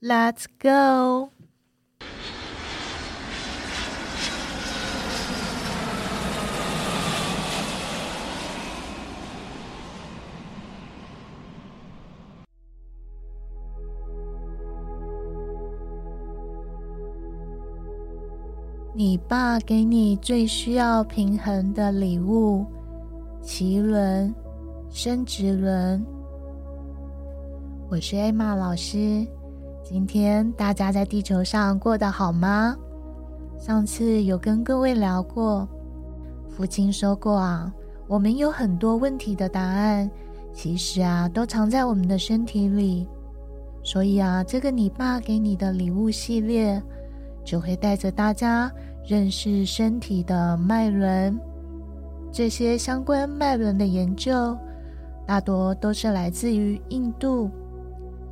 ！Let's go！你爸给你最需要平衡的礼物——脐轮、生殖轮。我是艾玛老师。今天大家在地球上过得好吗？上次有跟各位聊过，父亲说过啊，我们有很多问题的答案，其实啊都藏在我们的身体里。所以啊，这个你爸给你的礼物系列，就会带着大家认识身体的脉轮。这些相关脉轮的研究，大多都是来自于印度。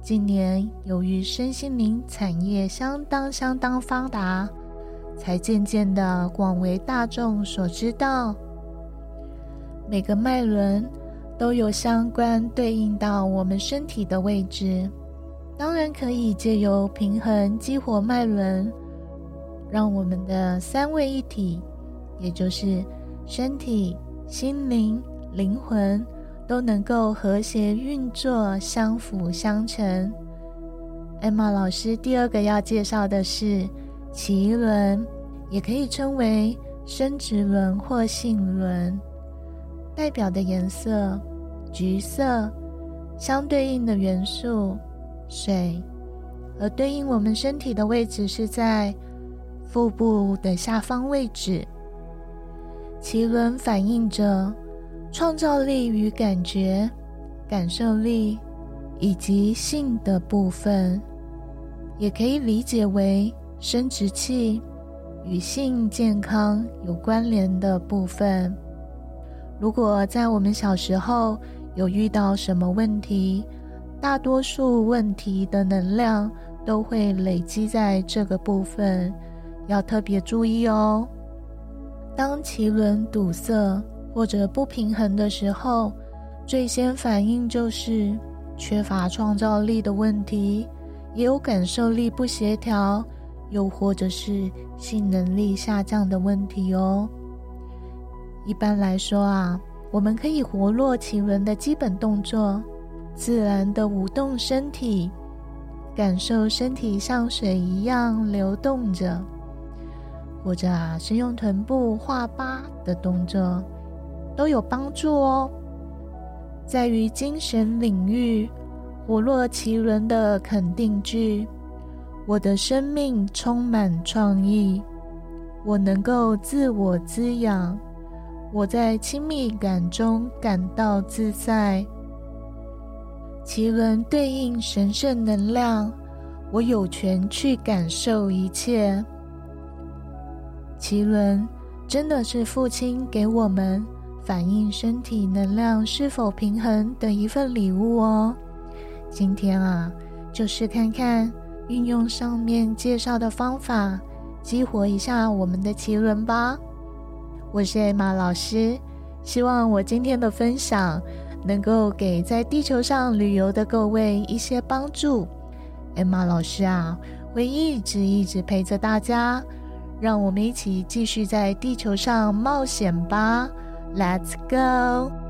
近年，由于身心灵产业相当相当发达，才渐渐的广为大众所知道。每个脉轮都有相关对应到我们身体的位置，当然可以借由平衡激活脉轮，让我们的三位一体，也就是身体、心灵、灵魂。都能够和谐运作，相辅相成。艾玛老师第二个要介绍的是脐轮，也可以称为生殖轮或性轮，代表的颜色橘色，相对应的元素水，而对应我们身体的位置是在腹部的下方位置。脐轮反映着。创造力与感觉、感受力以及性的部分，也可以理解为生殖器与性健康有关联的部分。如果在我们小时候有遇到什么问题，大多数问题的能量都会累积在这个部分，要特别注意哦。当脐轮堵塞，或者不平衡的时候，最先反应就是缺乏创造力的问题，也有感受力不协调，又或者是性能力下降的问题哦。一般来说啊，我们可以活络脐轮的基本动作，自然的舞动身体，感受身体像水一样流动着，或者啊是用臀部画八的动作。都有帮助哦。在于精神领域，活络脐轮的肯定句：我的生命充满创意，我能够自我滋养，我在亲密感中感到自在。奇轮对应神圣能量，我有权去感受一切。奇轮真的是父亲给我们。反映身体能量是否平衡的一份礼物哦。今天啊，就是看看运用上面介绍的方法，激活一下我们的奇轮吧。我是艾玛老师，希望我今天的分享能够给在地球上旅游的各位一些帮助。艾玛老师啊，会一直一直陪着大家，让我们一起继续在地球上冒险吧。Let's go！